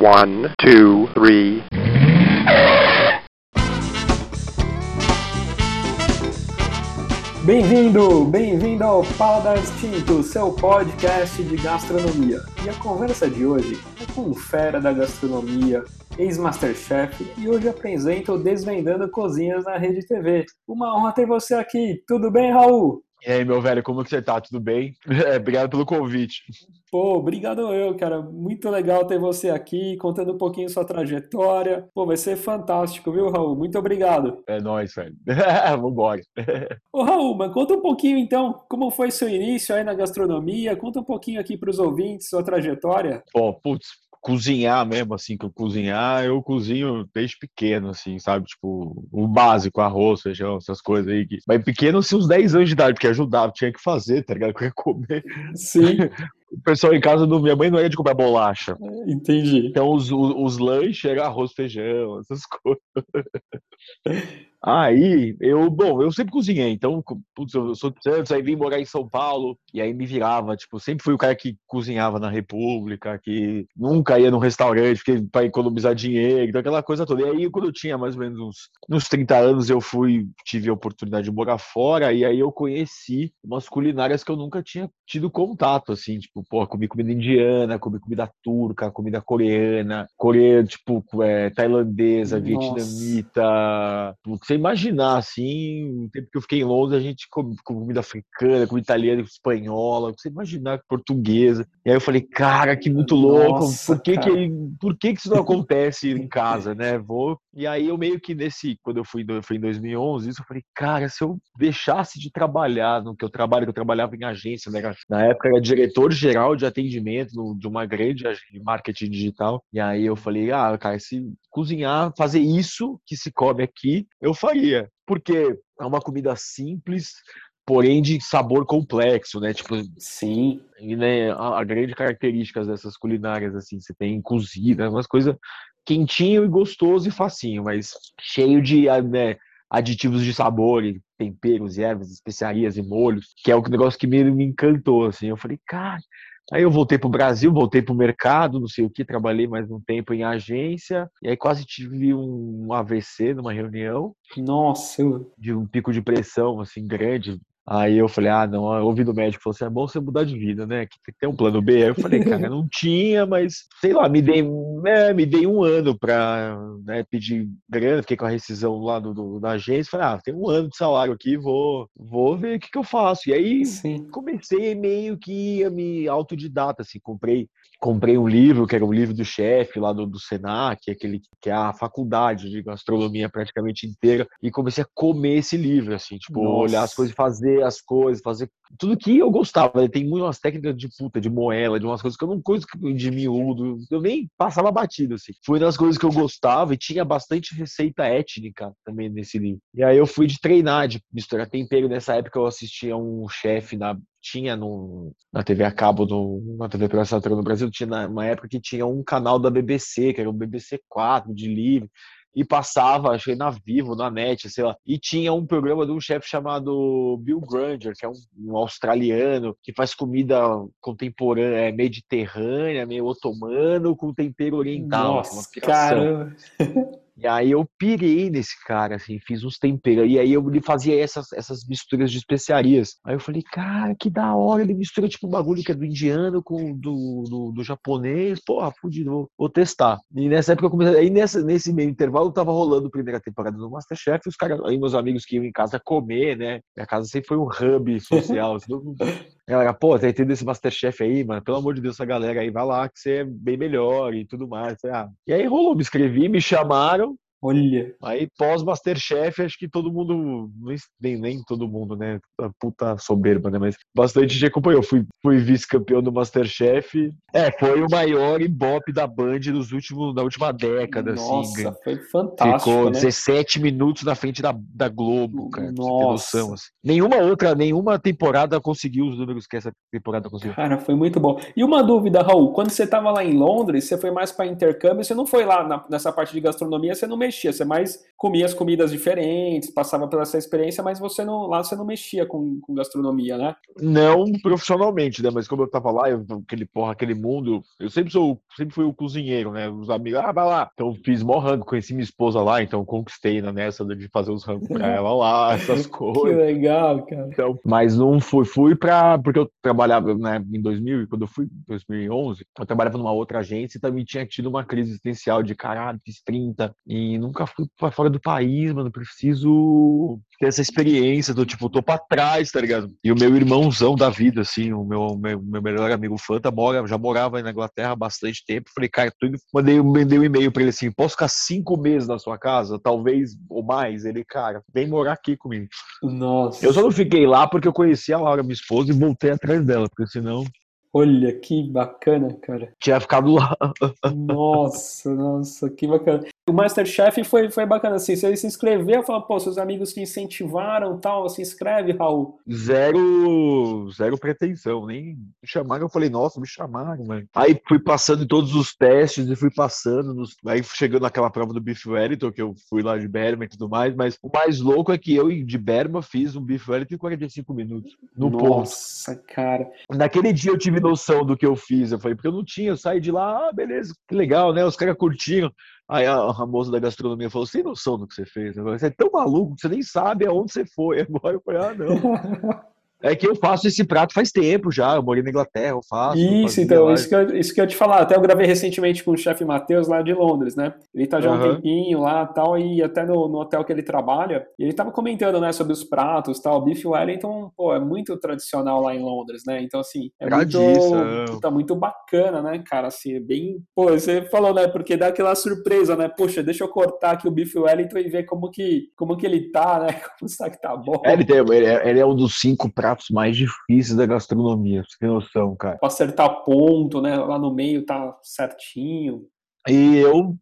One, two, three. Bem-vindo, bem-vindo ao Paladar Instinto, seu podcast de gastronomia. E a conversa de hoje é com um fera da gastronomia, ex-masterchef, e hoje apresenta o Desvendando Cozinhas na Rede TV. Uma honra ter você aqui. Tudo bem, Raul? E aí, meu velho, como que você tá? Tudo bem? É, obrigado pelo convite. Pô, obrigado eu, cara. Muito legal ter você aqui, contando um pouquinho sua trajetória. Pô, vai ser fantástico, viu, Raul? Muito obrigado. É nóis, velho. Vambora. Ô, Raul, mas conta um pouquinho então, como foi seu início aí na gastronomia? Conta um pouquinho aqui para os ouvintes, sua trajetória. Pô, putz, cozinhar mesmo, assim, que eu cozinhar, eu cozinho desde pequeno, assim, sabe? Tipo, o básico, arroz, feijão, essas coisas aí. Que... Mas pequeno, assim, uns 10 anos de idade, porque ajudava, tinha que fazer, tá ligado? Eu ia comer. Sim. O pessoal em casa, do... minha mãe não era de comer bolacha. Entendi. Então, os, os, os lanches eram arroz, feijão, essas coisas. Aí, eu, bom, eu sempre cozinhei, então, putz, eu sou de Santos, aí vim morar em São Paulo, e aí me virava, tipo, sempre fui o cara que cozinhava na República, que nunca ia num restaurante para economizar dinheiro, então aquela coisa toda. E aí, quando eu tinha mais ou menos uns, uns 30 anos, eu fui, tive a oportunidade de morar fora, e aí eu conheci umas culinárias que eu nunca tinha tido contato, assim, tipo, pô, comi comida indiana, comi comida turca, comida coreana, coreana, tipo, é, tailandesa, Nossa. vietnamita, você imaginar, assim, o tempo que eu fiquei em Londres, a gente come comida africana, comida italiana, espanhola, você imaginar portuguesa. E aí eu falei, cara, que muito louco, Nossa, por, que, que, por que, que isso não acontece em casa, né? Vou. E aí eu meio que nesse, quando eu fui, eu fui em 2011, isso eu falei, cara, se eu deixasse de trabalhar no que eu trabalho, que eu trabalhava em agência, né? Na época era diretor-geral de atendimento de uma grande de marketing digital. E aí eu falei, ah, cara, se cozinhar, fazer isso que se come aqui, eu faria. Porque é uma comida simples, porém de sabor complexo, né? Tipo, sim. E né, a, a grande característica dessas culinárias assim, você tem cozida, umas coisas quentinho e gostoso e facinho, mas cheio de né, aditivos de sabor, e temperos, e ervas, especiarias e molhos, que é o negócio que me, me encantou assim. Eu falei, cara, Aí eu voltei para o Brasil, voltei para o mercado, não sei o que, trabalhei mais um tempo em agência, e aí quase tive um AVC numa reunião. Nossa! De um pico de pressão, assim, grande, Aí eu falei, ah, não, eu ouvi do médico, falou assim, é bom você mudar de vida, né? Que tem um plano B. Aí eu falei, cara, não tinha, mas sei lá, me dei, né, me dei um ano pra né, pedir grana, fiquei com a rescisão lá do, do, da agência, falei, ah, tem um ano de salário aqui, vou, vou ver o que, que eu faço. E aí Sim. comecei meio que a me autodidata, assim, comprei comprei um livro, que era o livro do chefe lá do, do Senac, aquele que é a faculdade de gastronomia praticamente inteira, e comecei a comer esse livro, assim, tipo, Nossa. olhar as coisas, fazer as coisas, fazer tudo que eu gostava. Né? Tem muitas técnicas de puta, de moela, de umas coisas que eu não coisa de miúdo, eu nem passava batido, assim. Foi das coisas que eu gostava e tinha bastante receita étnica também nesse livro. E aí eu fui de treinar, de misturar tempero. Nessa época eu assistia um chefe na tinha no, na TV a cabo, no, na TV pela no Brasil, tinha uma época que tinha um canal da BBC, que era o BBC 4, de livre, e passava, acho que na Vivo, na NET, sei lá, e tinha um programa de um chefe chamado Bill Granger, que é um, um, australiano, que faz comida contemporânea, é, mediterrânea, meio otomano, com tempero oriental. Nossa, cara! E aí eu pirei nesse cara, assim, fiz uns temperos. E aí eu ele fazia essas, essas misturas de especiarias. Aí eu falei, cara, que da hora, ele mistura tipo um bagulho que é do indiano com do, do, do japonês. Porra, fudido, vou, vou, testar. E nessa época eu comecei. Aí nessa, nesse meio intervalo tava rolando a primeira temporada do Masterchef, os caras, aí meus amigos que iam em casa comer, né? Minha casa sempre foi um hub social. Assim, Galera, pô, tá entendendo esse Masterchef aí, mano? Pelo amor de Deus, essa galera aí, vai lá que você é bem melhor e tudo mais. E aí rolou, me inscrevi, me chamaram, Olha. Aí pós-Masterchef, acho que todo mundo, nem, nem todo mundo, né? A puta soberba, né? Mas bastante gente acompanhou. Fui, fui vice-campeão do Masterchef. É, foi o maior ibope da Band dos últimos, da última década, assim, Nossa, assim. foi fantástico. Ficou né? 17 minutos na frente da, da Globo, cara. Nossa. Noção, assim. Nenhuma outra, nenhuma temporada conseguiu os números que essa temporada conseguiu. Cara, foi muito bom. E uma dúvida, Raul, quando você tava lá em Londres, você foi mais para intercâmbio, você não foi lá na, nessa parte de gastronomia, você não mexia, você mais comia as comidas diferentes, passava pela essa experiência, mas você não, lá você não mexia com, com gastronomia, né? Não profissionalmente, né? Mas como eu tava lá, eu, aquele porra, aquele mundo, eu sempre sou, sempre fui o cozinheiro, né? Os amigos, ah, vai lá. Então fiz mó rango, conheci minha esposa lá, então conquistei né, nessa de fazer os rangos pra ela lá, essas coisas. que legal, cara. Então, mas não fui, fui pra, porque eu trabalhava, né, em 2000, quando eu fui em 2011, eu trabalhava numa outra agência e também tinha tido uma crise existencial de caralho, fiz 30 e nunca fui pra fora do país, mano, preciso ter essa experiência, do tipo, tô pra trás, tá ligado? E o meu irmãozão da vida, assim, o meu, meu, meu melhor amigo Fanta, mora, já morava na Inglaterra há bastante tempo, falei, cara, tudo, mandei, mandei um e-mail pra ele assim, posso ficar cinco meses na sua casa? Talvez, ou mais, ele, cara, vem morar aqui comigo. Nossa. Eu só não fiquei lá porque eu conheci a Laura, minha esposa, e voltei atrás dela, porque senão Olha que bacana, cara. tinha ficado lá. Nossa, nossa, que bacana. O Masterchef foi, foi bacana, assim, você se inscreveu, falou, pô, seus amigos te incentivaram tal, se inscreve, Raul. Zero, zero pretensão, nem me chamaram, eu falei, nossa, me chamaram, mano. Aí fui passando em todos os testes e fui passando, nos... aí chegando naquela prova do Beef Wellington, que eu fui lá de Berma e tudo mais, mas o mais louco é que eu de Berma fiz um Beef Wellington em 45 minutos, no ponto. Nossa, cara. Naquele dia eu tive noção do que eu fiz, eu falei, porque eu não tinha, eu saí de lá, ah, beleza, que legal, né, os caras curtiram. Aí a, a moça da gastronomia falou: tem noção do que você fez? Você é tão maluco que você nem sabe aonde você foi. Agora eu falei: Ah, não. É que eu faço esse prato faz tempo já. Eu morei na Inglaterra, eu faço. eu Isso, fazia então, isso que, eu, isso que eu te falar. Até eu gravei recentemente com o chefe Matheus lá de Londres, né? Ele tá já há um tempinho lá tal, e até no, no hotel que ele trabalha. E ele tava comentando, né, sobre os pratos tal. O Beef Wellington, pô, é muito tradicional lá em Londres, né? Então, assim, é muito, tá muito bacana, né, cara? Assim, é bem. Pô, você falou, né? Porque dá aquela surpresa, né? Poxa, deixa eu cortar aqui o Beef Wellington e ver como que, como que ele tá, né? Como será que tá bom? É, ele, tem, ele, é, ele é um dos cinco pratos mais difíceis da gastronomia, você tem noção, cara. Pra acertar ponto, né? Lá no meio tá certinho. E eu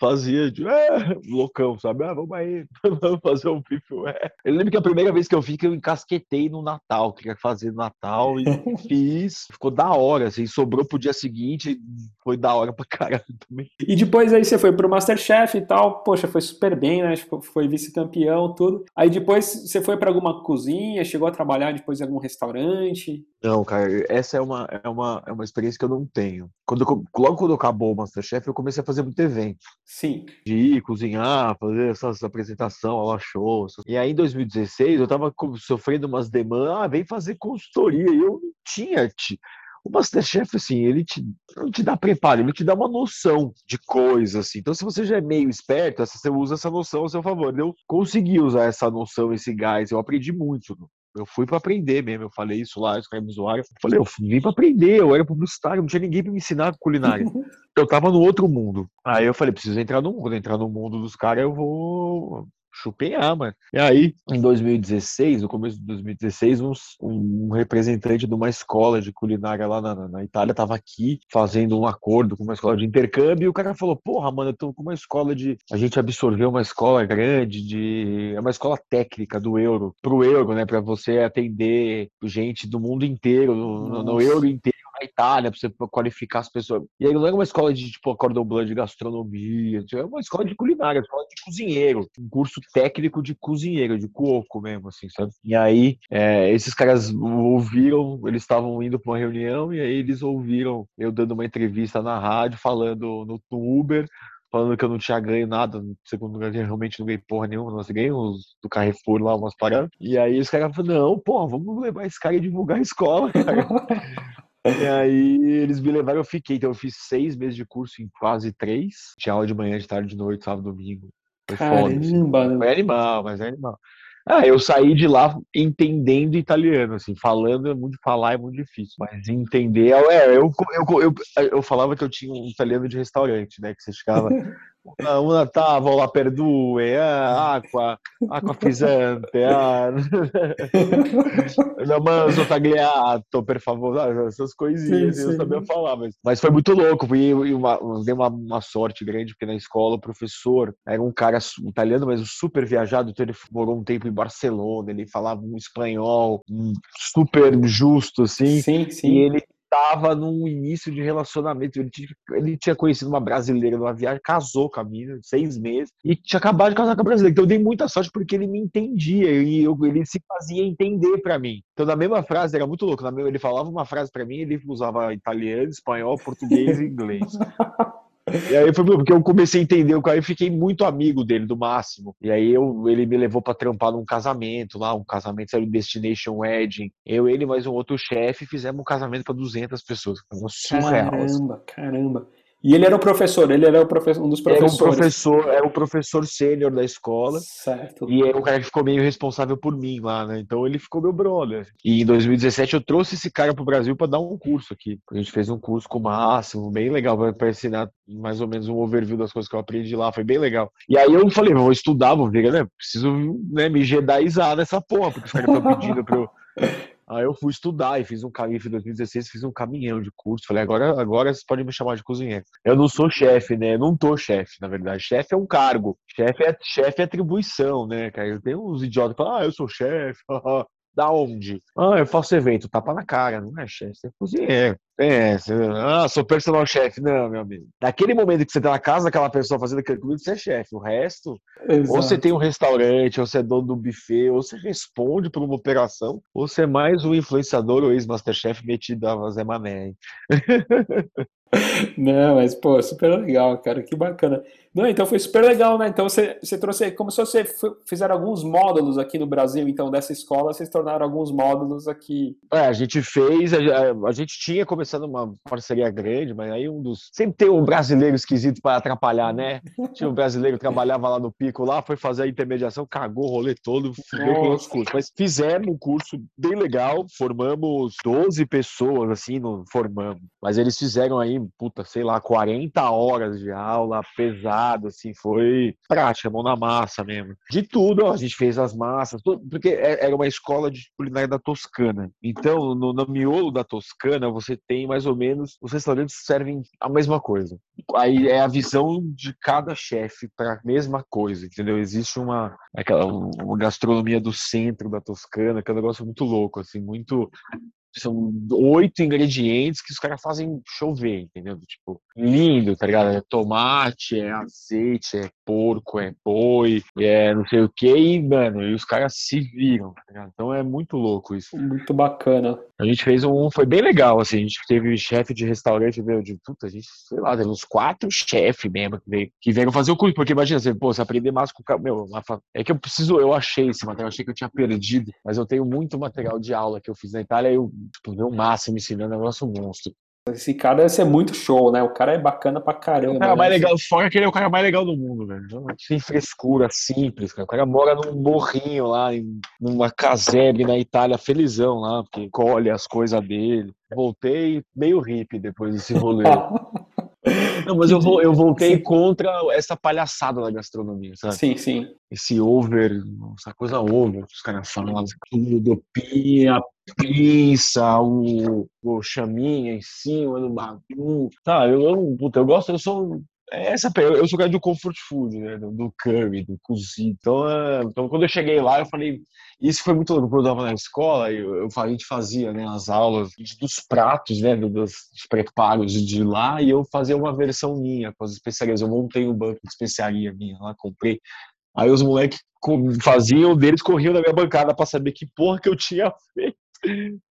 fazia, tipo, é, loucão, sabe? Ah, vamos aí, vamos fazer um bife. ué. Eu lembro que a primeira vez que eu fiz, que eu encasquetei no Natal, queria fazer no Natal e fiz. Ficou da hora, assim, sobrou pro dia seguinte, foi da hora pra caralho também. E depois aí você foi pro Masterchef e tal, poxa, foi super bem, né? Tipo, Foi vice-campeão, tudo. Aí depois você foi pra alguma cozinha, chegou a trabalhar depois em algum restaurante. Não, cara, essa é uma, é uma, é uma experiência que eu não tenho. Quando eu- logo quando acabou o Masterchef, eu comecei a fazer muito evento. Sim. de ir cozinhar, fazer essas apresentação, aula show. essas- E aí em 2016 eu tava sofrendo umas demandas, ah, vem fazer consultoria. E eu não tinha. ti- O Masterchef, assim, ele te, não te dá preparo, ele te dá uma noção de coisa, assim. Então, se você já é meio esperto, você usa essa noção a seu favor. Eu consegui usar essa noção, esse gás, eu aprendi muito. Eu fui para aprender mesmo, eu falei isso lá, me zoaram. Eu falei, eu vim para aprender, eu era publicitário, não tinha ninguém para me ensinar culinária. eu tava no outro mundo. Aí eu falei, preciso entrar no mundo, entrar no mundo dos caras, eu vou chupenhar, mano. E aí, em 2016, no começo de 2016, uns- um, um representante de uma escola de culinária lá na, na- Itália tava aqui fazendo um acordo com uma escola de intercâmbio e o cara falou, porra, mano, eu tô com uma escola de... A gente absorveu uma escola grande de... É uma escola técnica do euro, pro euro, né, pra você atender gente do mundo inteiro, no, no- euro inteiro na Itália, pra você qualificar as pessoas. E aí não era uma escola de, tipo, cordon de gastronomia, é uma escola de culinária, uma escola de cozinheiro, um curso técnico de cozinheiro, de cuoco mesmo, assim, sabe? E aí, é, esses caras ouviram, eles estavam indo pra uma reunião, e aí eles ouviram eu dando uma entrevista na rádio, falando no, Uber, falando que eu não tinha ganho nada, segundo lugar, realmente não ganhei porra nenhuma, nós ganhamos do Carrefour lá umas paradas. E aí os caras falaram, não, porra, vamos levar esse cara e divulgar a escola, cara. E aí eles me levaram, eu fiquei. Então eu fiz seis meses de curso em quase três. Tinha aula de manhã, de tarde, de noite, sábado, domingo. Foi foda. assim. Caramba, né? Foi animal, mas é animal. Ah, eu saí de lá entendendo italiano, assim, falando é muito falar é muito difícil, mas entender, é, eu, eu, eu, eu falava que eu tinha um italiano de restaurante, né, que você ficava, una, tavola per due, ah, acqua, acqua frizzante, ah, la manzo tagliato, per favore, ah, essas coisinhas, Sim, eu sabia falar, mas, mas foi muito louco, e uma, dei uma, uma sorte grande, porque na escola o professor era um cara italiano, mas super viajado, então ele morou um tempo em Barcelona, ele falava um espanhol super justo, assim, Sim, e sim. ele tava num início de relacionamento. Ele tinha, ele tinha conhecido uma brasileira numa viagem, casou com a mina, seis meses, e tinha acabado de casar com a brasileira. Então eu dei muita sorte porque ele me entendia e eu, ele se fazia entender para mim. Então, na mesma frase, era muito louco. Na mesma, ele falava uma frase para mim, ele usava italiano, espanhol, português e inglês. E aí foi porque eu comecei a entender o cara e fiquei muito amigo dele, do máximo. E aí eu, ele me levou para trampar num casamento lá, um casamento, o Destination Wedding. Eu, ele mais um outro chefe fizemos um casamento para 200 pessoas. Surreal. Caramba, caramba. E ele era o professor, ele era o professor, um dos professores. Era um professor, era o professor sênior da escola. Certo. E é o cara que ficou meio responsável por mim lá, né? Então ele ficou meu brother. E em 2017 eu trouxe esse cara pro Brasil para dar um curso aqui. A gente fez um curso com o Máximo, bem legal, para ensinar mais ou menos um overview das coisas que eu aprendi lá, foi bem legal. E aí eu falei, vou estudar, vou ver, né? Preciso né, me jedaizar nessa porra, porque os caras estão pedindo pra eu Aí eu fui estudar e fiz um caminho, em 2016 fiz um caminhão de curso. Falei, agora, agora vocês podem me chamar de cozinheiro. Eu não sou chefe, né? Eu não tô chefe, na verdade. Chefe é um cargo. Chefe é, chefe é atribuição, né, cara? Tenho uns idiotas que falam, ah, eu sou chefe. Da onde? Ah, eu faço evento, tapa na cara, não é chefe, é cozinheiro. É, você... ah, sou personal chefe. Não, meu amigo. Naquele momento que você tá na casa daquela pessoa fazendo aquele comida, você é chefe. O resto, Exato. ou você tem um restaurante, ou você é dono do buffet, ou você responde por uma operação, ou você é mais um influenciador ou ex-masterchef metido a Zé Mané. Não, mas, pô, super legal, cara, que bacana. Não, então foi super legal, né? Então você, você trouxe, como se você fizer alguns módulos aqui no Brasil, então, dessa escola, vocês tornaram alguns módulos aqui. É, a gente fez, a, a gente tinha começado uma parceria grande, mas aí um dos. Sempre tem um brasileiro esquisito para atrapalhar, né? Tinha um brasileiro que trabalhava lá no pico lá, foi fazer a intermediação, cagou o rolê todo, fudeu com os cursos. Mas fizemos um curso bem legal, formamos 12 pessoas, assim, no, formamos. Mas eles fizeram aí, puta, sei lá, 40 horas de aula pesada assim, foi prática, mão na massa mesmo. De tudo, ó, a gente fez as massas, tudo, porque é, era uma escola de culinária da Toscana. Então, no, no miolo da Toscana, você tem mais ou menos, os restaurantes servem a mesma coisa. Aí é a visão de cada chefe para a mesma coisa, entendeu? Existe uma, aquela, uma gastronomia do centro da Toscana, que é um negócio muito louco, assim, muito são oito ingredientes que os caras fazem chover, entendeu? Tipo, lindo, tá ligado? É tomate, é azeite, é porco, é boi, é não sei o que, e, mano, e os caras se viram, tá ligado? Então é muito louco isso. Muito bacana. A gente fez um, foi bem legal, assim, a gente teve chefe de restaurante, veio de puta, a gente, sei lá, teve uns quatro chefes mesmo que, veio, que vieram fazer o curso, porque imagina, você, pô, você aprender mais com o meu, é que eu preciso, eu achei esse material, achei que eu tinha perdido, mas eu tenho muito material de aula que eu fiz na Itália, eu, tipo, deu o máximo ensinando, é um negócio monstro. Esse cara deve ser muito show, né? O cara é bacana pra caramba. O cara né? mais legal, fora que ele é o cara mais legal do mundo, velho. Sem frescura, simples, cara. O cara mora num morrinho lá, em, numa casebre na Itália, felizão lá, porque colhe as coisas dele. Voltei meio hippie depois desse rolê. Não, mas eu, vou, eu voltei sim. contra essa palhaçada da gastronomia, sabe? Sim, sim. Esse over, essa coisa over, os caras falam, tudo, pinha, pinça, o, o chaminha em cima do bagulho. Tá, eu, eu, puta, eu gosto, eu sou essa eu sou cara do comfort food, né? Do curry, do cozido. Então, é, então, quando eu cheguei lá, eu falei. Isso foi muito louco. Quando eu estava na escola, eu, eu, a gente fazia né, as aulas dos pratos, né? Dos, dos, preparos de lá, e eu fazia uma versão minha com as especiarias. Eu montei um banco de especiaria minha lá, comprei. Aí os moleques faziam, deles corriam na minha bancada para saber que porra que eu tinha feito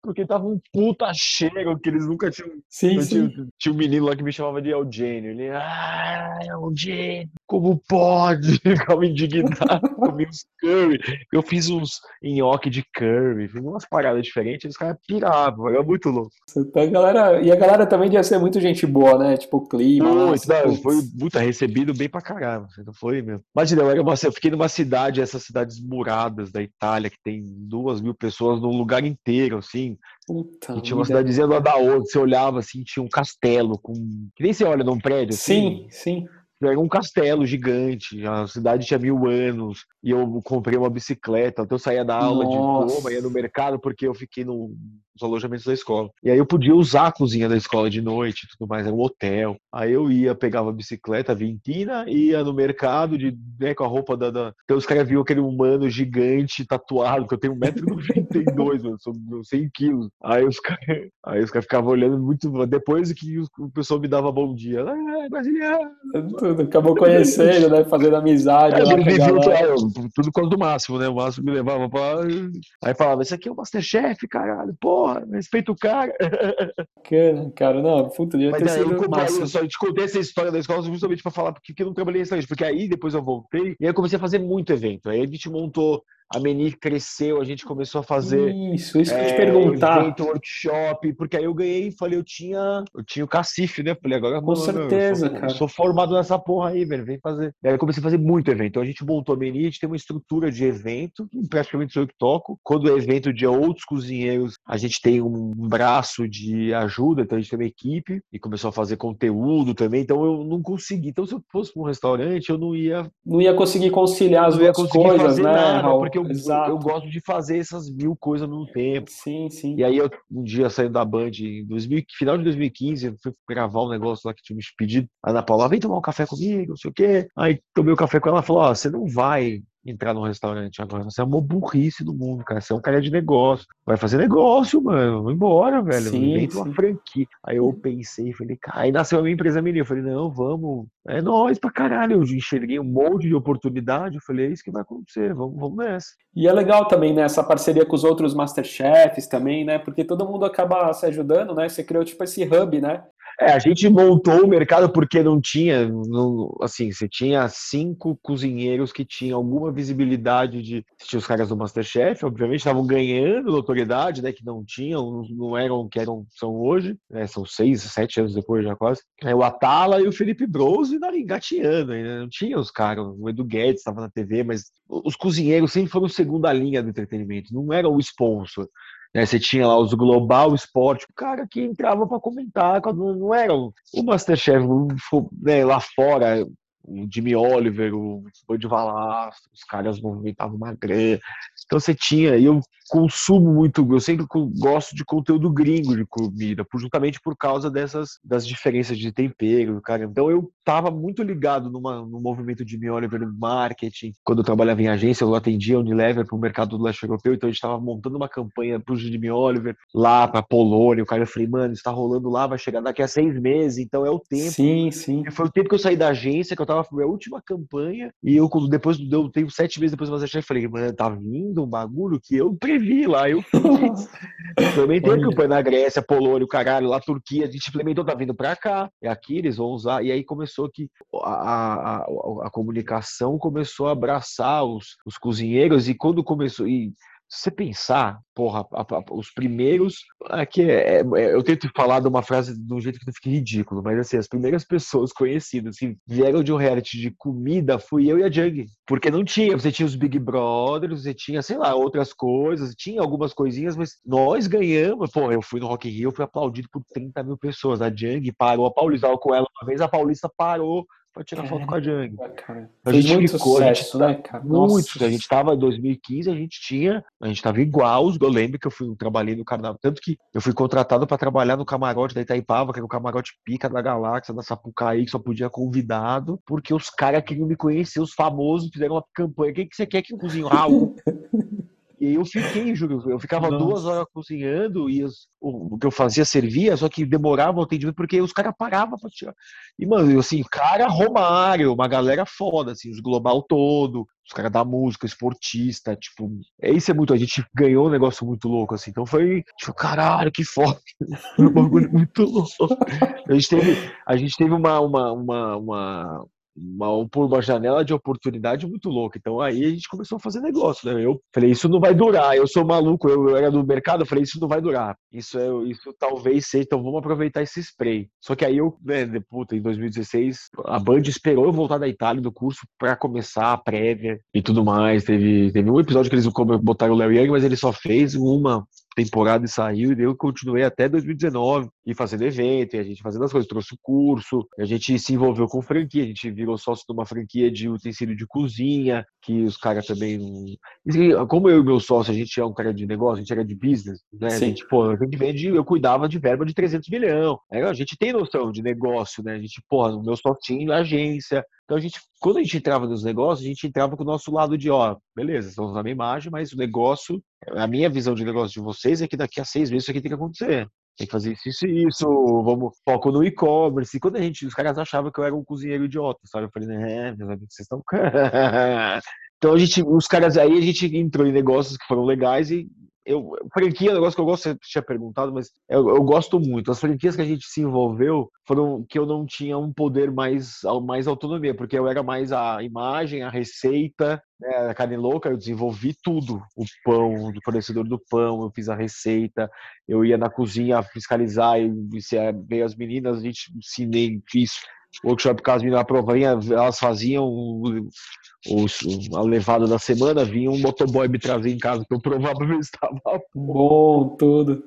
porque tava um puta cheiro que eles nunca tinham. Sim, sim. Tinha, tinha, um menino lá que me chamava de Eugênio. Ele, ah, Eugênio, como pode? Ficava indignado, comi uns curry. Eu fiz uns nhoque de curry, fiz umas paradas diferentes, os caras piravam, era muito louco. Então, a galera, e a galera também devia ser muito gente boa, né? Tipo, o clima. Muito, não, foi muito recebido bem pra caramba. Não foi mesmo. Imagina, eu, era uma, eu fiquei numa cidade, essas cidades muradas da Itália, que tem duas mil pessoas num lugar inteiro, assim Puta e tinha uma cidadezinha do lado da outra, você olhava assim, tinha um castelo com. Que nem você olha num prédio assim. Sim, sim. Era um castelo gigante, a cidade tinha mil anos, e eu comprei uma bicicleta, então eu saía da aula Nossa. de idioma, ia no mercado, porque eu fiquei no, nos alojamentos da escola. E aí eu podia usar a cozinha da escola de noite e tudo mais, era um hotel. Aí eu ia, pegava a bicicleta, vintina, ia no mercado de, né, com a roupa da. da... Então os caras viam aquele humano gigante tatuado, que eu tenho 1,92m, mano, sou 100 quilos. Aí os caras aí os caras ficavam olhando muito. Depois que o pessoal me dava bom dia. Ah, brasileiro! Acabou conhecendo, né? Fazendo amizade. É, lá, é, tudo quanto do máximo, né? O máximo me levava pra. Aí falava, esse aqui é o Masterchef, caralho, porra, respeita o cara. Cara, cara, não, puta, devia Mas ter sido eu, massa. eu só te contei essa história da escola justamente pra falar porque eu não trabalhei em restaurante, porque aí depois eu voltei e aí eu comecei a fazer muito evento. Aí a gente montou a Meni cresceu, a gente começou a fazer isso, isso que eu te é, perguntar. Evento, workshop, porque aí eu ganhei, falei, eu tinha, eu tinha o cacife, né? Falei, agora com certeza, eu sou, cara. Eu sou formado nessa porra aí, velho, vem fazer. Aí eu comecei a fazer muito evento. Então a gente montou a Meni, a gente tem uma estrutura de evento, que praticamente sou eu que toco. Quando é evento de outros cozinheiros, a gente tem um braço de ajuda, então a gente tem uma equipe e começou a fazer conteúdo também. Então eu não consegui. Então se eu fosse para um restaurante, eu não ia não ia conseguir conciliar as duas coisas, né? Nada, porque eu, eu, gosto de fazer essas mil coisas no tempo. Sim, sim. E aí, eu, um dia saindo da Band, em 2000, final de 2015, eu fui gravar um negócio lá que tinha me pedido. A Ana Paula, vem tomar um café comigo, não sei o quê. Aí tomei o um café com ela e falou: Ó, oh, você não vai entrar num restaurante agora. Você é uma burrice do mundo, cara. Você é um cara de negócio. Vai fazer negócio, mano. Vai embora, velho. Sim, uma franquia. Aí eu pensei, falei, cara, aí nasceu a minha empresa menina. Eu falei, não, vamos. É nóis pra caralho. Eu enxerguei um monte de oportunidade. Eu falei, é isso que vai acontecer. Vamos, vamos nessa. E é legal também, né? Essa parceria com os outros Masterchefs também, né? Porque todo mundo acaba se ajudando, né? Você criou tipo esse hub, né? É, a gente montou o mercado porque não tinha, não, assim, você tinha cinco cozinheiros que tinham alguma visibilidade de tinha os caras do Masterchef, obviamente estavam ganhando notoriedade, né, que não tinham, não eram que eram são hoje, né, são seis, sete anos depois já quase. É, o Atala e o Felipe Brose engateando, ainda não tinha os caras, o Edu Guedes estava na TV, mas os cozinheiros sempre foram segunda linha do entretenimento, não era o sponsor. Né? Você tinha lá os Global Esporte, o cara que entrava para comentar, não era o Masterchef né, lá fora, o Jimmy Oliver, o Bud Valas, os caras movimentavam uma grana. Então você tinha, e eu consumo muito, eu sempre gosto de conteúdo gringo de comida, justamente por causa dessas das diferenças de tempero, cara. Então eu tava muito ligado numa, no movimento de Jimmy Oliver no marketing. Quando eu trabalhava em agência, eu atendia a Unilever para o mercado do leste europeu, então a gente estava montando uma campanha para o Jimmy Oliver lá para Polônia. O cara eu falei, mano, está rolando lá, vai chegar daqui a seis meses, então é o tempo. Sim, sim. E foi o tempo que eu saí da agência, que eu tava na minha última campanha, e eu depois deu tempo sete meses depois do Masterchef, falei, mano, tá vindo um bagulho que eu previ lá, eu. Também tem campanha na Grécia, Polônia, o caralho, lá Turquia, a gente implementou, tá vindo para cá, e aqui eles vão usar, e aí começou que a, a, a, comunicação começou a abraçar os, os cozinheiros, e quando começou, e se você pensar, porra, a, a, os primeiros. Aqui é, é, é, eu tento falar de uma frase de um jeito que não fique ridículo, mas assim, as primeiras pessoas conhecidas que vieram de um reality de comida fui eu e a Jung. Porque não tinha, você tinha os Big Brothers, você tinha, sei lá, outras coisas, tinha algumas coisinhas, mas nós ganhamos. Pô, eu fui no Rock in Rio, fui aplaudido por 30 mil pessoas. A Jung parou, a Paulista com ela uma vez, a Paulista parou para tirar é, foto com a Jang. A gente muito ficou, sucesso, a gente, né, cara? Muito. A gente estava em 2015, a gente tinha, a gente estava igual. Eu lembro que eu fui trabalhei no carnaval, tanto que eu fui contratado para trabalhar no camarote da Itaipava, que era o camarote pica da galáxia, da Sapucaí, que só podia convidado, porque os caras queriam me conhecer, os famosos fizeram uma campanha. Quem que você quer que eu cozinhe? Raul. E eu fiquei, Júlio, eu ficava Nossa. duas horas cozinhando e os, o, o, que eu fazia servia, só que demorava o atendimento porque os caras paravam pra tirar. E, mano, assim, cara Romário, uma galera foda, assim, os global todo, os caras da música, esportista, tipo, é isso é muito, a gente ganhou um negócio muito louco, assim, então foi, tipo, caralho, que foda, um bagulho muito louco. A gente teve, a gente teve uma, uma, uma, uma uma, por uma janela de oportunidade muito louca. Então aí a gente começou a fazer negócio, né? Eu falei, isso não vai durar. Eu sou maluco, eu era do mercado, eu falei, isso não vai durar. Isso é, isso talvez seja, então vamos aproveitar esse spray. Só que aí eu, né, puta, em 2016, a Band esperou eu voltar da Itália do curso para começar a prévia e tudo mais. Teve, teve um episódio que eles botaram o Larry Young, mas ele só fez uma temporada e saiu, e eu continuei até 2019 e fazendo evento, e a gente fazendo as coisas, trouxe o curso, a gente se envolveu com franquia, a gente virou sócio de uma franquia de utensílio de cozinha, que os caras também. Como eu e meu sócio, a gente é um cara de negócio, a gente era de business, né? Sim. A gente, pô, a gente vende, eu cuidava de verba de 300 milhões. A gente tem noção de negócio, né? A gente, porra, o meu sócio tinha agência, então a gente, quando a gente entrava nos negócios, a gente entrava com o nosso lado de, ó, beleza, estamos na minha imagem, mas o negócio, a minha visão de negócio de vocês é que daqui a seis meses isso aqui tem que acontecer. Tem que fazer isso, isso isso, vamos, foco no e-commerce. E quando a gente, os caras achavam que eu era um cozinheiro idiota, sabe? Eu falei, né, meus amigos, vocês estão. então a gente, os caras aí, a gente entrou em negócios que foram legais e eu, franquia é um negócio que eu gosto, você tinha perguntado, mas eu, eu, gosto muito. As franquias que a gente se envolveu foram que eu não tinha um poder mais, mais autonomia, porque eu era mais a imagem, a receita, né, a carne louca, eu desenvolvi tudo. O pão, o fornecedor do pão, eu fiz a receita, eu ia na cozinha fiscalizar, e se veio as meninas, a gente ensinei, fiz workshop com as meninas aprovavam, elas faziam o, o, a levada da semana, vinha um motoboy me trazer em casa que eu provavelmente estava bom tudo.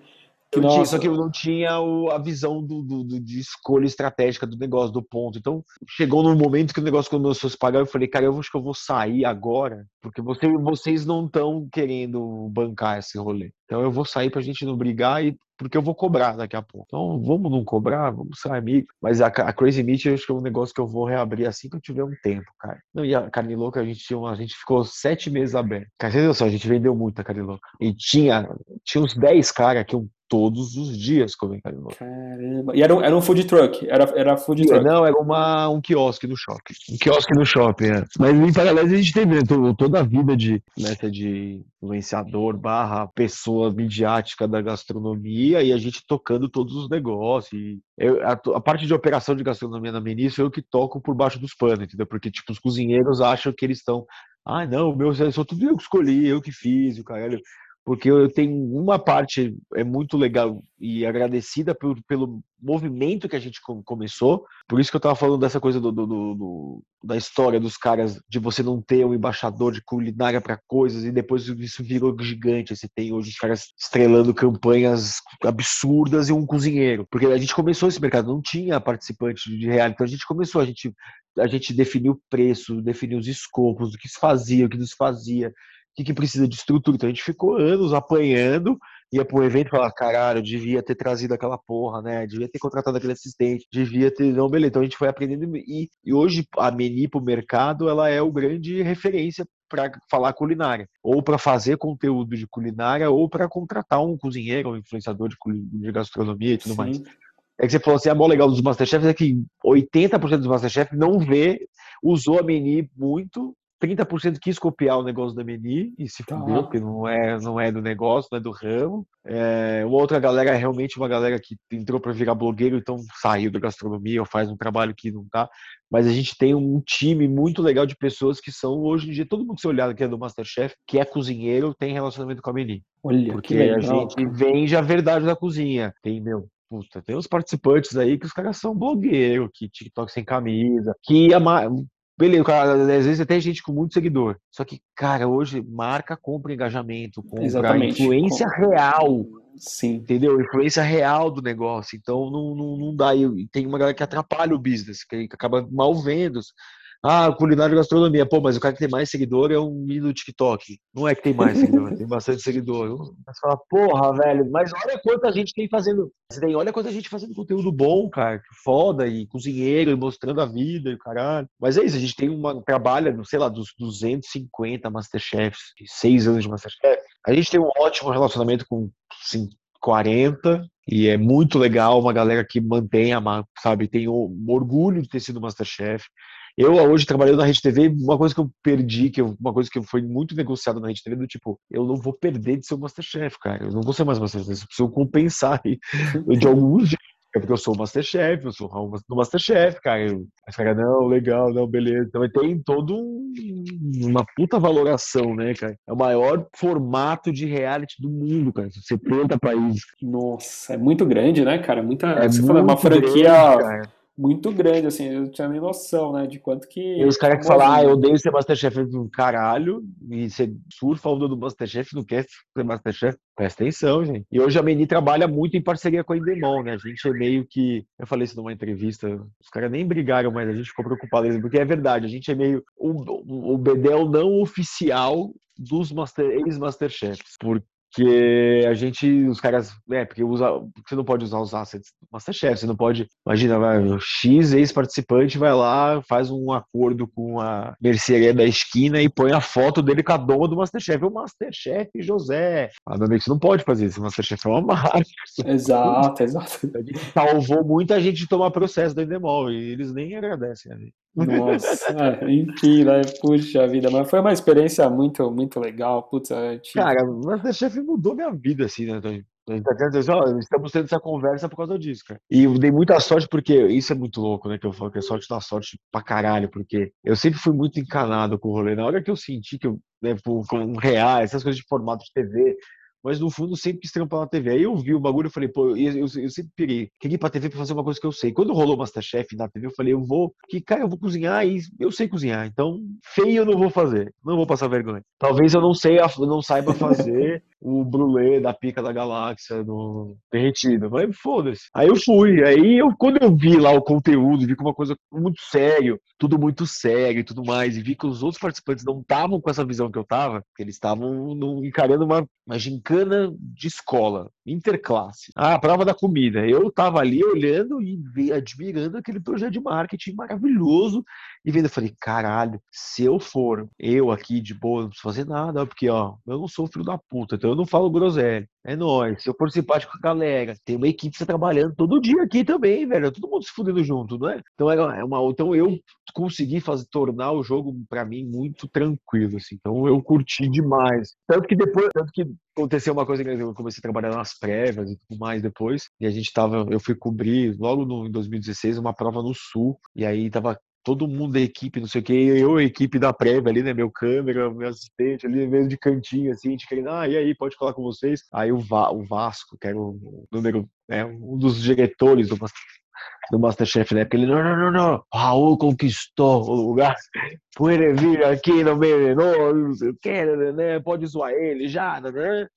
Tinha, só que eu não tinha o, a visão do, do, do, de escolha estratégica do negócio, do ponto. Então, chegou num momento que o negócio começou a se pagar, eu falei, cara, eu acho que eu vou sair agora, porque você, vocês não estão querendo bancar esse rolê. Então, eu vou sair pra gente não brigar e porque eu vou cobrar daqui a pouco. Então, vamos não cobrar, vamos ser amigo. Mas a, a, Crazy Meat, eu acho que é um negócio que eu vou reabrir assim que eu tiver um tempo, cara. Não, e a carne louca, a gente tinha uma, a gente ficou sete meses aberto. Cara, você tem noção, a gente vendeu muito a carne louca. E tinha, tinha uns dez caras que um todos os dias carne louca. Caramba. E era um, era um food truck? Era, era food truck? Não, era uma, um quiosque no shopping. Um quiosque no shopping, é. Mas em paralelo a gente teve né, toda a vida de, nessa de influenciador barra pessoa midiática da gastronomia e a gente tocando todos os negócios. Eu, a, a, parte de operação de gastronomia na Menício eu que toco por baixo dos panos, entendeu? Porque, tipo, os cozinheiros acham que eles estão ah, não, meu, sou tudo eu que escolhi, eu que fiz, o caralho porque eu tenho uma parte é muito legal e agradecida por, pelo movimento que a gente começou. Por isso que eu estava falando dessa coisa do, do, do, da história dos caras de você não ter um embaixador de culinária para coisas e depois isso virou gigante. Você tem hoje os caras estrelando campanhas absurdas e um cozinheiro, porque a gente começou esse mercado, não tinha participante de reality, então a gente começou, a gente a gente definiu o preço, definiu os escopos, o que se fazia, o que não se fazia que, que precisa de estrutura. Então a gente ficou anos apanhando, ia pro evento e falava, caralho, devia ter trazido aquela porra, né? Devia ter contratado aquele assistente, devia ter. Não, beleza. Então a gente foi aprendendo e, e hoje a Meni pro mercado ela é o grande referência para falar culinária, ou para fazer conteúdo de culinária, ou para contratar um cozinheiro, um influenciador de, de gastronomia e tudo Sim. mais. É que você falou assim, a mó legal dos Masterchefs é que 80% dos Masterchefs não vê, usou a Meni muito 30% quis copiar o negócio da Meni e se tá. fudeu, porque não é, não é do negócio, não é do ramo. É, outra galera é realmente uma galera que entrou para virar blogueiro, então saiu da gastronomia ou faz um trabalho que não tá. Mas a gente tem um time muito legal de pessoas que são, hoje em dia, todo mundo que você olhar aqui é do Masterchef, que é cozinheiro, tem relacionamento com a Meni. Olha, porque a gente vende a verdade da cozinha. Tem, meu, Puta, tem uns participantes aí que os caras são blogueiros, que TikTok sem camisa, que a, Beleza, cara, às vezes até gente com muito seguidor. Só que, cara, hoje marca compra engajamento, compra Exatamente. influência real. Sim. Entendeu? Influência real do negócio. Então não, não, não dá. E tem uma galera que atrapalha o business, que acaba mal vendo. Ah, culinária e gastronomia. Pô, mas o cara que tem mais seguidor é um menino do TikTok. Não é que tem mais seguidor, tem bastante seguidor. Você fala, porra, velho, mas olha quanta gente tem fazendo. Tem, olha quanta gente fazendo conteúdo bom, cara. Foda, e cozinheiro, e mostrando a vida, e o caralho. Mas é isso, a gente tem uma. Trabalha, sei lá, dos 250 Masterchefs, seis anos de Masterchef. A gente tem um ótimo relacionamento com assim, 40, e é muito legal, uma galera que mantém a, sabe, tem orgulho de ter sido Masterchef. Eu hoje trabalhando na Rede TV, uma coisa que eu perdi, que eu, uma coisa que foi muito negociada na Rede TV, do tipo, eu não vou perder de ser o Masterchef, cara. Eu não vou ser mais Masterchef, eu preciso compensar de algum jeito. É porque eu sou o Masterchef, eu sou o Masterchef, cara. Aí cara, não, legal, não, beleza. Então tem todo um, uma puta valoração, né, cara? É o maior formato de reality do mundo, cara. 70 países. Nossa, é muito grande, né, cara? Muita, é você fala, uma franquia. Grande, muito grande, assim, eu não tinha nem noção, né, de quanto que... E os caras que falam, ah, eu odeio ser Masterchef do caralho, e você surfa onda do Masterchef, não quer ser Masterchef, presta atenção, gente. E hoje a Meni trabalha muito em parceria com a Endemol, né, a gente é meio que, eu falei isso numa entrevista, os caras nem brigaram, mas a gente ficou preocupado, porque é verdade, a gente é meio o, o Bedel não oficial dos master, ex-Masterchefs, porque que a gente, os caras, é, porque usa, você não pode usar os assets do Masterchef, você não pode, imagina, vai, o X ex-participante vai lá, faz um acordo com a mercearia da esquina e põe a foto dele com a doma do Masterchef, o Masterchef José. Ah, amigo, você não pode fazer isso, o Masterchef é uma marca. Exato, exato. Salvou muita gente de tomar processo da Endemol e eles nem agradecem a gente. Nossa, enfim, né? Puxa vida, mas foi uma experiência muito, muito legal. Putz, gente... Cara, o Masterchef mudou minha vida, assim, né? Então, estamos tendo essa conversa por causa disso, cara. E eu dei muita sorte porque isso é muito louco, né? Que eu falo que é sorte da sorte pra caralho, porque eu sempre fui muito encanado com o rolê. Na hora que eu senti que eu, né, com um real, essas coisas de formato de TV, mas no fundo sempre quis trampar na TV. Aí eu vi o bagulho e falei, pô, eu, eu, eu sempre pirei. Queria ir pra TV pra fazer uma coisa que eu sei. Quando rolou Masterchef na TV, eu falei, eu vou, que cara, eu vou cozinhar e eu sei cozinhar. Então, feio eu não vou fazer. Não vou passar vergonha. Talvez eu não sei, não saiba fazer o brulé da pica da galáxia no derretido. Mas foda-se. Aí eu fui. Aí eu, quando eu vi lá o conteúdo, vi que uma coisa muito sério, tudo muito sério e tudo mais, e vi que os outros participantes não estavam com essa visão que eu tava, que eles estavam encarando uma, uma gincana de escola, interclasse. Ah, a prova da comida. Eu tava ali olhando e admirando aquele projeto de marketing maravilhoso e vendo, eu falei, caralho, se eu for eu aqui de boa, não preciso fazer nada, porque ó, eu não sou filho da puta, então eu não falo groselha. É nóis. Eu for simpático com a galera, tem uma equipe que tá trabalhando todo dia aqui também, velho. Todo mundo se fudendo junto, não é? Então, é uma, então eu consegui fazer, tornar o jogo, para mim, muito tranquilo, assim. Então eu curti demais. Tanto que depois, tanto que aconteceu uma coisa que eu comecei a trabalhar nas prévias e tudo mais depois. E a gente tava, eu fui cobrir logo no, em 2016 uma prova no Sul. E aí tava todo mundo da equipe, não sei o que, eu, a equipe da prévia ali, né, meu câmera, meu assistente ali, mesmo de cantinho, assim, a gente querendo, ah, e aí, pode falar com vocês? Aí o, Va o Vasco, que era o número, né, um dos diretores do, do Masterchef na época, ele, não, não, não, não, Raul conquistou o lugar, pode vir aqui no meio nós, não sei o que, né, pode zoar ele já, né,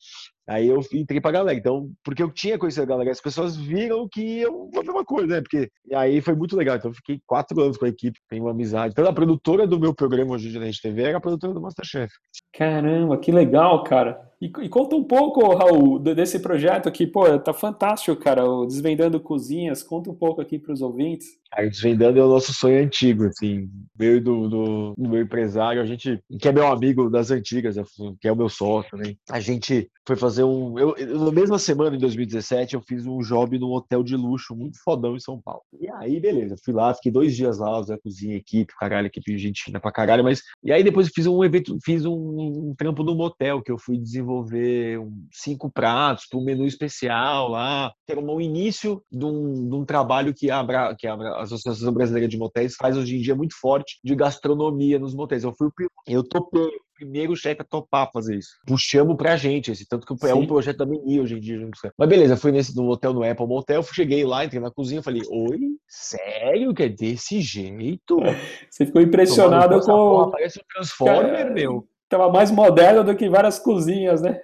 Aí eu entrei pra galera. Então, porque eu tinha conhecido a galera, as pessoas viram que eu a mesma coisa, né? Porque e aí foi muito legal. Então, eu fiquei quatro anos com a equipe, tenho uma amizade. Então, a produtora do meu programa hoje na Rede TV era a produtora do Masterchef. Caramba, que legal, cara. E, e, conta um pouco, Raul, desse projeto aqui, pô, tá fantástico, cara, o Desvendando Cozinhas. Conta um pouco aqui para os ouvintes. A Desvendando é o nosso sonho antigo, assim, meio do, do, do, meu empresário, a gente, que é meu amigo das antigas, que é o meu sócio, né? A gente foi fazer um. Eu, na mesma semana, em 2017, eu fiz um job num hotel de luxo muito fodão em São Paulo. E aí, beleza, fui lá, fiquei dois dias lá, a cozinha, equipe, caralho, equipe gente fina pra caralho, mas. E aí depois fiz um evento, fiz um, um trampo no motel que eu fui desenvolver um, cinco pratos para um menu especial lá, que era um início de um, de um trabalho que, a, que a Associação Brasileira de Motéis faz hoje em dia muito forte de gastronomia nos motéis. Eu fui eu topei primeiro chefe a topar fazer isso. Puxamos pra gente, esse, tanto que Sim. é um projeto da Meni hoje em dia. Mas beleza, fui nesse no hotel no Apple Motel, cheguei lá, entrei na cozinha, falei, oi, sério que é desse jeito? Você ficou impressionado com... Porra, parece um Transformer, Cara... meu. Tava mais moderno do que várias cozinhas, né?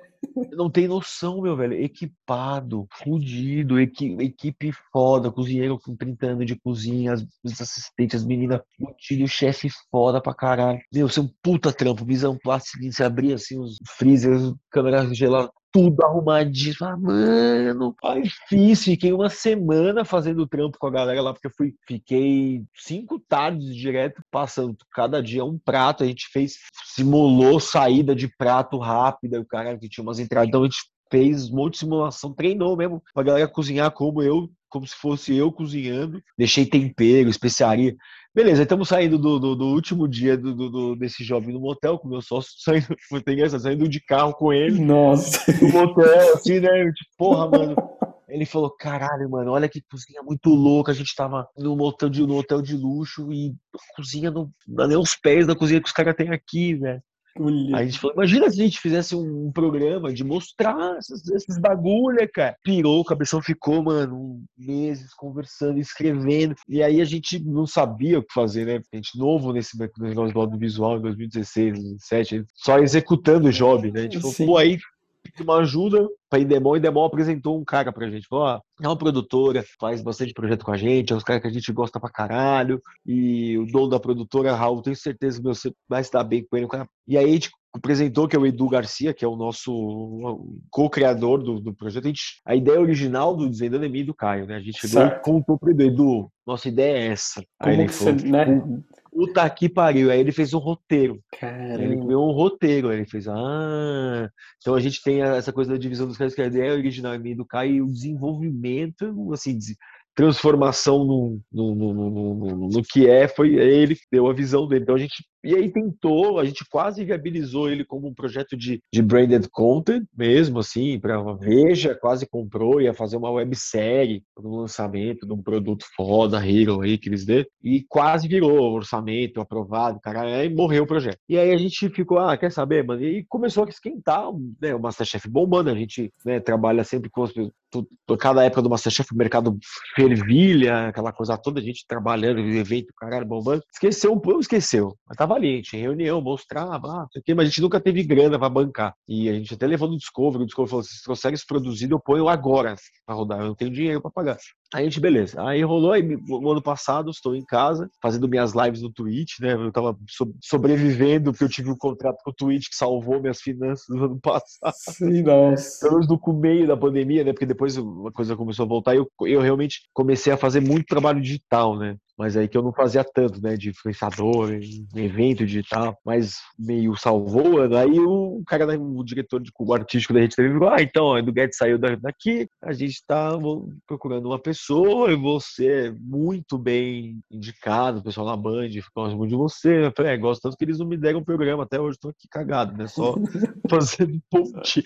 Não tem noção, meu velho. Equipado, fudido, equi equipe foda, cozinheiro com 30 anos de cozinha, os assistentes, as meninas fudido, o chefe foda pra caralho. Meu, você é um puta trampo, visão plástica, você abria assim os freezers, câmera gelada, tudo arrumadinho. Ah, mano, é difícil. Fiquei uma semana fazendo trampo com a galera lá, porque eu fui, fiquei cinco tardes direto passando cada dia um prato. A gente fez, simulou saída de prato rápida, o cara que tinha umas entradas. Então a gente fez um monte de simulação, treinou mesmo pra galera cozinhar como eu, como se fosse eu cozinhando. Deixei tempero, especiaria. Beleza, estamos saindo do, do, do último dia do, do, desse jovem no motel, com o meu sócio saindo, foi engraçado, saindo de carro com ele. Nossa. No motel, assim, né? Tipo, porra, mano. Ele falou, caralho, mano, olha que cozinha muito louca. A gente tava no hotel de, no hotel de luxo e a cozinha não dá nem os pés da cozinha que os caras têm aqui, velho. A gente falou, imagina se a gente fizesse um programa de mostrar esses, esses bagulho, cara. Pirou, o cabeção ficou, mano, meses conversando, escrevendo. E aí a gente não sabia o que fazer, né? A gente novo nesse negócio do audiovisual em 2016, 2017, só executando o job, né? A gente falou, Sim. pô, aí uma ajuda para Indemol, e Indemol apresentou um cara pra gente. Falou, ó, é uma produtora, faz bastante projeto com a gente, é uns caras que a gente gosta pra caralho. E o dono da produtora, Raul, tenho certeza que você vai se dar bem com ele. E aí a gente apresentou, que é o Edu Garcia, que é o nosso co-criador do, do projeto. A, gente, a, ideia original do Desvendando é mim e do Caio, né? A gente chegou certo. e contou pro Edu, Edu, nossa ideia é essa. Como aí ele falou, você, né? Puta que pariu. Aí ele fez um roteiro. Caramba. Ele criou um roteiro. Aí ele fez, ah. Então a gente tem essa coisa da divisão dos caras que ideia original é do Caio e o desenvolvimento, assim, transformação no, no, no, no, no que é, foi ele que deu a visão dele. Então a gente e aí tentou, a gente quase viabilizou ele como um projeto de, de branded content mesmo, assim, para Veja, quase comprou, ia fazer uma websérie para o lançamento de um produto foda, Hero aí que eles deram, e quase virou orçamento aprovado, cara, aí morreu o projeto. E aí a gente ficou, ah, quer saber, mano? E começou a esquentar, né, o Masterchef bombando, a gente né, trabalha sempre com as cada época do Masterchef, o mercado fervilha, aquela coisa toda, a gente trabalhando, evento, caralho, bombando. Esqueceu um pouco, esqueceu. Mas tava ali, reunião, mostrava, ah, mas a gente nunca teve grana para bancar. E a gente até levou no Discovery, o Discovery falou: se trouxerem isso produzido, eu ponho agora para rodar, eu não tenho dinheiro para pagar. Aí a gente, beleza. Aí rolou, aí no ano passado, estou em casa, fazendo minhas lives no Twitch, né? Eu tava so sobrevivendo, porque eu tive um contrato com o Twitch que salvou minhas finanças no ano passado. Sim, nossa. Pelo menos no meio da pandemia, né? Porque depois a coisa começou a voltar e eu, eu realmente comecei a fazer muito trabalho digital, né? mas aí que eu não fazia tanto, né, de influenciador, evento digital, mas meio salvou, aí o cara, o diretor de o artístico da Rede TV falou, ah, então, o Edu Guedes saiu daqui, a gente tá procurando uma pessoa, e você é muito bem indicado, o pessoal na Band gosta muito de você, eu falei, é, gosto tanto que eles não me deram o programa, até hoje tô aqui cagado, né, só fazendo ponte.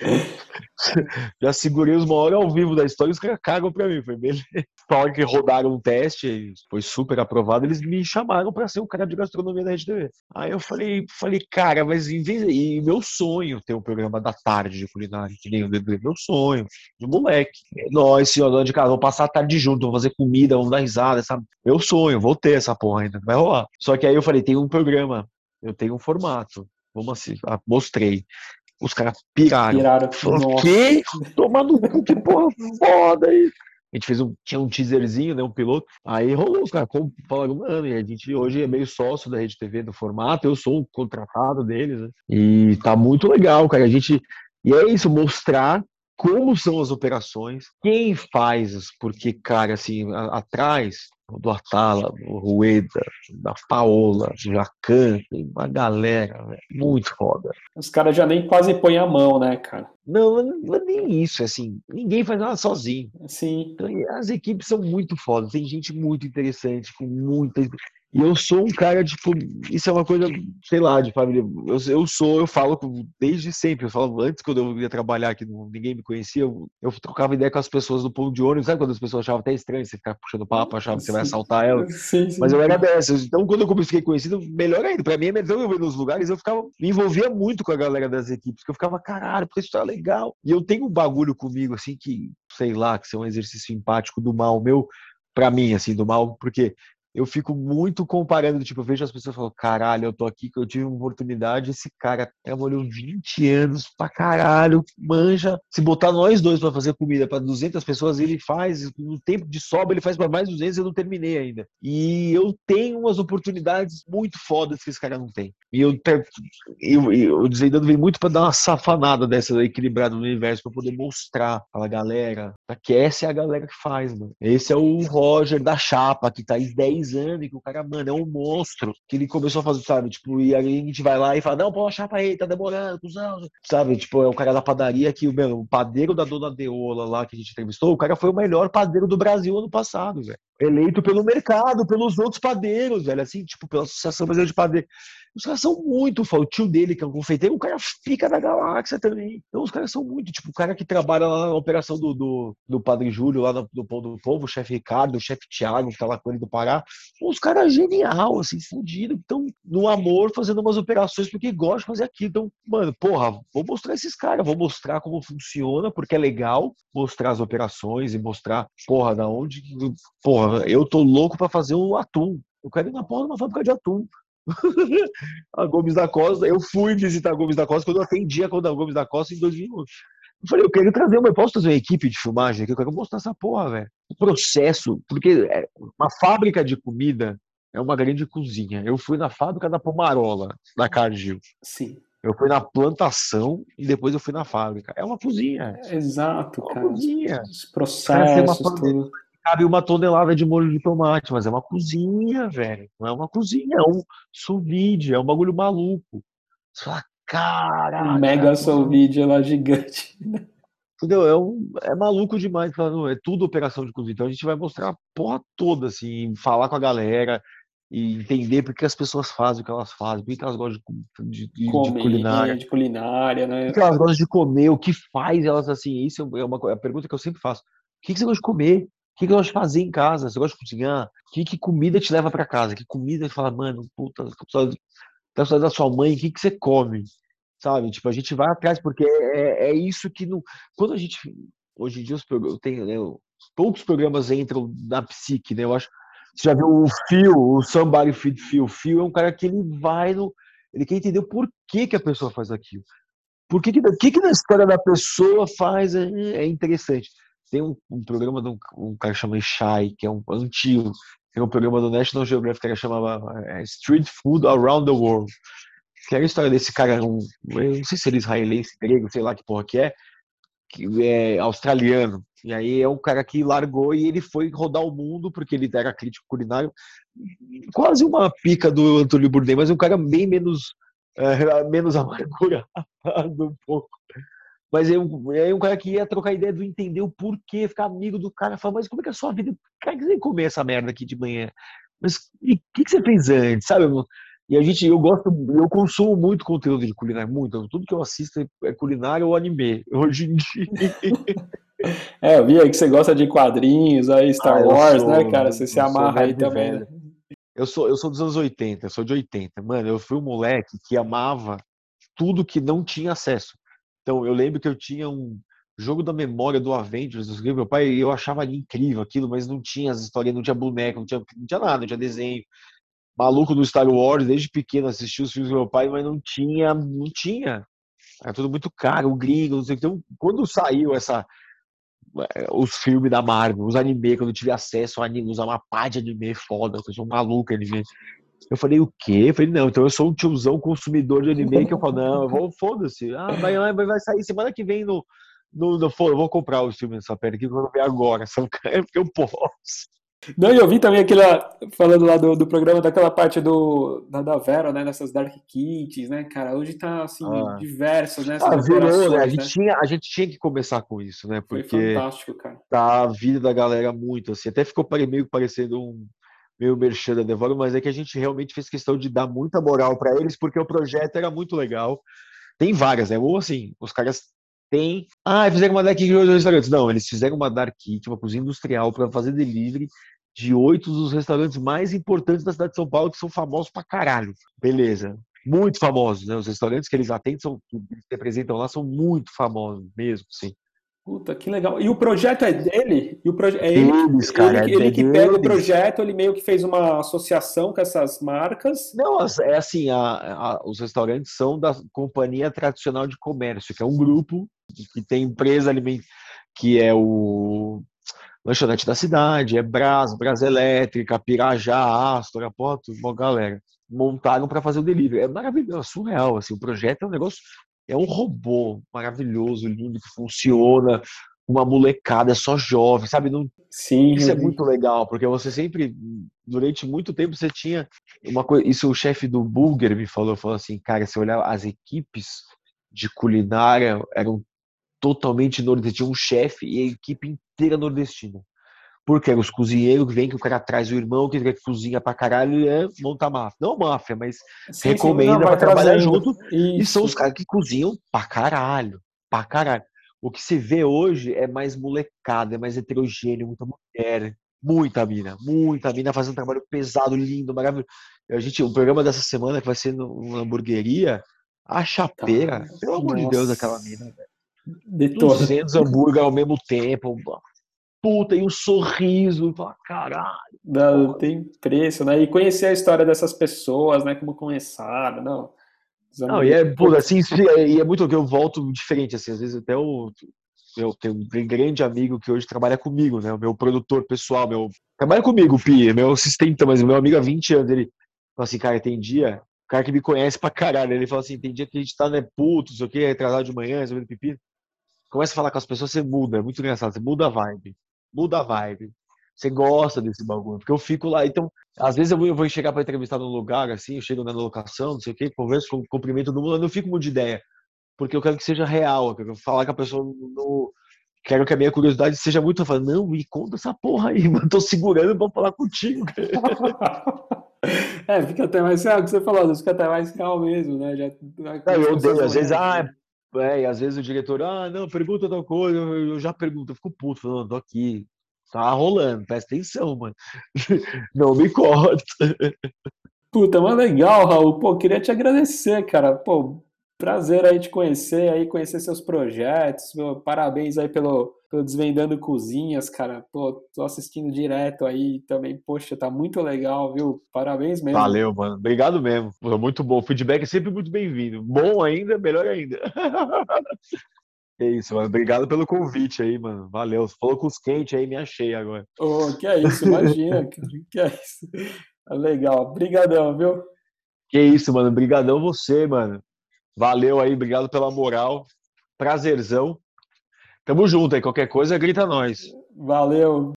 Já segurei os maiores ao vivo da história, os caras cagam pra mim, foi beleza. Só que rodaram um teste, foi super aprovado, eles me chamaram para ser o cara de gastronomia da Rede TV. Aí eu falei, falei, cara, mas em vez e meu sonho ter um programa da tarde de culinária, que nem o meu sonho, de moleque. Nós, senhor, de casa, vamos passar a tarde junto, vamos fazer comida, vamos dar risada, sabe? Meu sonho, vou ter essa porra ainda, vai rolar. Só que aí eu falei, tem um programa, eu tenho um formato, vamos assim, ah, mostrei. Os caras piraram. Piraram. Falou, que? Toma no cu, que porra foda isso. A gente fez um, tinha um teaserzinho, né, um piloto. Aí rolou, os caras falaram, mano, e a gente hoje é meio sócio da Rede TV do formato, eu sou um contratado deles, né? E tá muito legal, cara. A gente. E é isso, mostrar como são as operações, quem faz, porque, cara, assim, a, atrás do Atala, do Rueda, da Paola, do Jacan, tem uma galera, muito foda. Os caras já nem quase põem a mão, né, cara? Não, não nem isso, assim, ninguém faz nada sozinho. Sim. Então, as equipes são muito fodas, tem gente muito interessante, com muita e eu sou um cara, tipo, isso é uma coisa, sei lá, de família. Eu, eu sou, eu falo desde sempre. Eu falo antes, quando eu ia trabalhar que ninguém me conhecia, eu, eu trocava ideia com as pessoas do ponto de ônibus. Sabe quando as pessoas achavam até estranho você ficar puxando papo, achavam que você vai assaltar ela? Sim, sim. Mas eu era dessas. Então, quando eu comecei conhecido, melhor ainda. Pra mim é melhor eu ir nos lugares, eu ficava, me envolvia muito com a galera das equipes, que eu ficava, caralho, porque isso tá legal. E eu tenho um bagulho comigo, assim, que, sei lá, que é um exercício empático do mal meu, para mim, assim, do mal, porque eu fico muito comparando, tipo, eu vejo as pessoas falando, caralho, eu tô aqui, que eu tive uma oportunidade, esse cara trabalhou 20 anos pra caralho, manja. Se botar nós dois para fazer comida para 200 pessoas, ele faz, no tempo de sobra, ele faz para mais 200 eu não terminei ainda. E eu tenho umas oportunidades muito fodas que esse cara não tem. E eu, eu, eu, eu vem muito para dar uma safanada dessa equilibrada no universo, para poder mostrar pra galera, que essa é a galera que faz, mano. Esse é o Roger da Chapa, que tá aí 10 10 anos que o cara, mano, é um monstro. Que ele começou a fazer, sabe? Tipo, e aí a gente vai lá e fala, não, pô, chapa aí, tá demorando, cuzão. Sabe? Tipo, é o cara da padaria que, meu, o padeiro da dona Deola lá que a gente entrevistou, o cara foi o melhor padeiro do Brasil ano passado, velho. Eleito pelo mercado, pelos outros padeiros, velho, assim, tipo, pela Associação Brasileira de Padeiros. Os caras são muito, o tio dele, que é um confeiteiro, o cara fica da galáxia também. Então os caras são muito, tipo, o cara que trabalha lá na operação do, do, do Padre Júlio, lá no, do Pão do Povo, o chefe Ricardo, o chefe Tiago, que tá lá com ele do Pará. Os caras genial, assim, fudido. Então, no amor, fazendo umas operações porque gostam de fazer aquilo. Então, mano, porra, vou mostrar esses caras, vou mostrar como funciona, porque é legal mostrar as operações e mostrar, porra, da onde. Porra, eu tô louco para fazer o atum. Eu quero ir na porra de uma fábrica de atum. a Gomes da Costa. Eu fui visitar a Gomes da Costa quando eu atendia com a Gomes da Costa em 2001. Eu falei, eu quero trazer uma, eu posso trazer uma equipe de filmagem aqui, eu quero mostrar essa porra, velho. O processo, porque é, uma fábrica de comida é uma grande cozinha. Eu fui na fábrica da Pomarola, da Cargill. Sim. Eu fui na plantação e depois eu fui na fábrica. É uma cozinha. É, exato, é cara. Cozinha. Os processos, uma tudo cabe uma tonelada de molho de tomate, mas é uma cozinha, velho. Não é uma cozinha, é um sous vide, é um bagulho maluco. Você fala, cara. Um mega sous vide lá gigante. Entendeu? É, um, é maluco demais. É tudo operação de cozinha. Então a gente vai mostrar a porra toda, assim, falar com a galera e entender por que as pessoas fazem o que elas fazem, por que elas gostam de, de, Comer, de culinária. De culinária, né? Por que elas gostam de comer, o que faz elas assim. Isso é uma é a pergunta que eu sempre faço. O que, que você gosta de comer? O que, que você gosta de fazer em casa? Você gosta de cozinhar? Que, que comida te leva para casa? Que comida você fala, mano, puta, tá da sua mãe, o que, que você come? Sabe? Tipo, a gente vai atrás, porque é, é isso que não. Quando a gente. Hoje em dia, programas, tem, né, poucos programas entram na psique, né? Eu acho. Você já viu o Phil, o Somebody Feed Phil. O Phil é um cara que ele vai no. Ele quer entender por que, que a pessoa faz aquilo. Por que, que, que, que na história da pessoa faz é, é interessante. Tem um, um programa de um, um, cara que chama Shai, que é um antigo. Tem um programa do National Geographic que chamava é, Street Food Around the World. Que era a história desse cara, um, eu não sei se ele é israelense, grego, sei lá que porra que é, que é australiano. E aí é um cara que largou e ele foi rodar o mundo, porque ele era crítico culinário. Quase uma pica do Antônio Bourdain, mas um cara bem menos, é, menos amargurado um pouco. Mas é um, é um cara que ia trocar ideia do entender o porquê, ficar amigo do cara, falar, mas como é que é a sua vida? Cara, que você comer essa merda aqui de manhã? Mas o que, que você fez antes, sabe? E a gente, eu gosto, eu consumo muito conteúdo de culinária, muito. Tudo que eu assisto é culinária ou anime, hoje em dia. É, eu vi aí que você gosta de quadrinhos, aí Star ah, Wars, sou, né, cara? Você se amarra aí também, né? Eu sou, eu sou dos anos 80, eu sou de 80. Mano, eu fui um moleque que amava tudo que não tinha acesso. Então, eu lembro que eu tinha um jogo da memória do Avengers, dos meu pai, eu achava incrível aquilo, mas não tinha as histórias, não tinha boneco, não tinha, não tinha nada, não tinha desenho. Maluco do Star Wars, desde pequeno assistia os filmes do meu pai, mas não tinha, não tinha. Era tudo muito caro, o gringo, não sei o que. Então, quando saiu essa eh, os filmes da Marvel, os anime, quando eu tive acesso a anime, usar uma pá de anime foda, eu sou um maluco anime. Eu falei, o quê? Eu falei, não, então eu sou um tiozão consumidor de anime que eu falo, não, eu vou, foda-se. Ah, vai, vai, vai sair semana que vem no. no, no eu vou comprar os filmes dessa pera aqui que eu vou ver agora, só porque eu posso. Não, e eu vi também aquela, falando lá do, do programa, daquela parte do, da, da Vera, né, nessas Dark Kits, né, cara, hoje tá, assim, ah. diversos, né, ah, virou, né? A, gente né? Tinha, a gente tinha que começar com isso, né, porque Foi fantástico, cara. tá a vida da galera muito, assim, até ficou meio parecendo um, meio merchan da Devoro, mas é que a gente realmente fez questão de dar muita moral para eles, porque o projeto era muito legal. Tem várias, né? Ou assim, os caras têm. Ah, fizeram uma dark kit restaurantes. Não, eles fizeram uma dark kit, uma cozinha industrial, para fazer delivery de oito dos restaurantes mais importantes da cidade de São Paulo, que são famosos pra caralho. Beleza. Muito famosos, né? Os restaurantes que eles atendem, são, que eles representam lá, são muito famosos mesmo, sim. Puta, que legal. E o projeto é dele? E o proje é ele, Eles, cara, ele, é ele que pega o projeto, ele meio que fez uma associação com essas marcas. Não, é assim, a, a, os restaurantes são da Companhia Tradicional de Comércio, que é um grupo que tem empresa alimentar, que é o Lanchonete da Cidade, é Brás, Brás Elétrica, Pirajá, Astor, a porra, uma galera. Montaram para fazer o delivery. É maravilhoso, é surreal, assim, o projeto é um negócio é um robô maravilhoso, lindo, que funciona, uma molecada só jovem, sabe? Não... Sim. Isso é muito legal, porque você sempre, durante muito tempo, você tinha uma coisa. Isso o chefe do Burger me falou, falou assim, cara, se olhar as equipes de culinária eram totalmente nordestinas, tinha um chefe e a equipe inteira nordestina. Porque os cozinheiros que vêm, que o cara traz o irmão, que cozinha pra caralho e é monta máfia. Não máfia, mas sim, recomenda sim, não, pra trabalhar junto. Isso. E são os caras que cozinham pra caralho. Pra caralho. O que se vê hoje é mais molecada, é mais heterogêneo, muita mulher, muita mina, muita mina fazendo um trabalho pesado, lindo, maravilhoso. A gente, o programa dessa semana que vai ser numa hamburgueria, a chapeira, tá. pelo amor de Deus, aquela mina, velho. 200 hambúrguer ao mesmo tempo, puta, e um sorriso, fala, caralho. Não, tem preço, né? E conhecer a história dessas pessoas, né? Como começaram, não. Não, e é, puta, assim, e é muito que eu volto diferente, assim, às vezes até o. Eu tenho um grande amigo que hoje trabalha comigo, né? O meu produtor pessoal, meu. Trabalha comigo, o Pi, meu assistente, mas meu amigo há 20 anos. Ele fala assim, cara, tem dia. O cara que me conhece pra caralho, ele fala assim: tem dia que a gente tá, né, puto, não sei o quê, atrasado de manhã, resolvendo pipi. Começa a falar com as pessoas, você muda, é muito engraçado, você muda a vibe muda a vibe. Você gosta desse bagulho. Porque eu fico lá. Então, às vezes eu vou, chegar para entrevistar num lugar, assim, eu chego na locação, não sei o quê, converso, cumprimento todo mundo, eu não fico muito de ideia. Porque eu quero que seja real, eu quero falar com a pessoa. Quero que a minha curiosidade seja muito. Eu falo, não, me conta essa porra aí, mano. Tô segurando pra falar contigo. é, fica até mais real, o que você falou, fica até mais real mesmo, né? Já, não, eu odeio, às vezes, ah, é, e às vezes o diretor, ah, não, pergunta tal coisa, eu já pergunto, eu fico puto, falando, tô aqui, Tá rolando, presta atenção, mano. Não me corta. Puta, mas legal, Raul. Pô, queria te agradecer, cara. Pô, prazer aí te conhecer, aí conhecer seus projetos. Meu, parabéns aí pelo, pelo Desvendando Cozinhas, cara. Pô, tô assistindo direto aí também. Poxa, tá muito legal, viu? Parabéns mesmo. Valeu, mano. Obrigado mesmo. Muito bom. O feedback é sempre muito bem-vindo. Bom ainda, melhor ainda. É isso, mano. Obrigado pelo convite aí, mano. Valeu. Você falou com os quentes aí, me achei agora. Oh, que é isso, imagina. que é isso. É legal. Obrigadão, viu? Que isso, mano. Obrigadão você, mano. Valeu aí, obrigado pela moral. Prazerzão. Tamo junto aí. Qualquer coisa, grita nós. Valeu.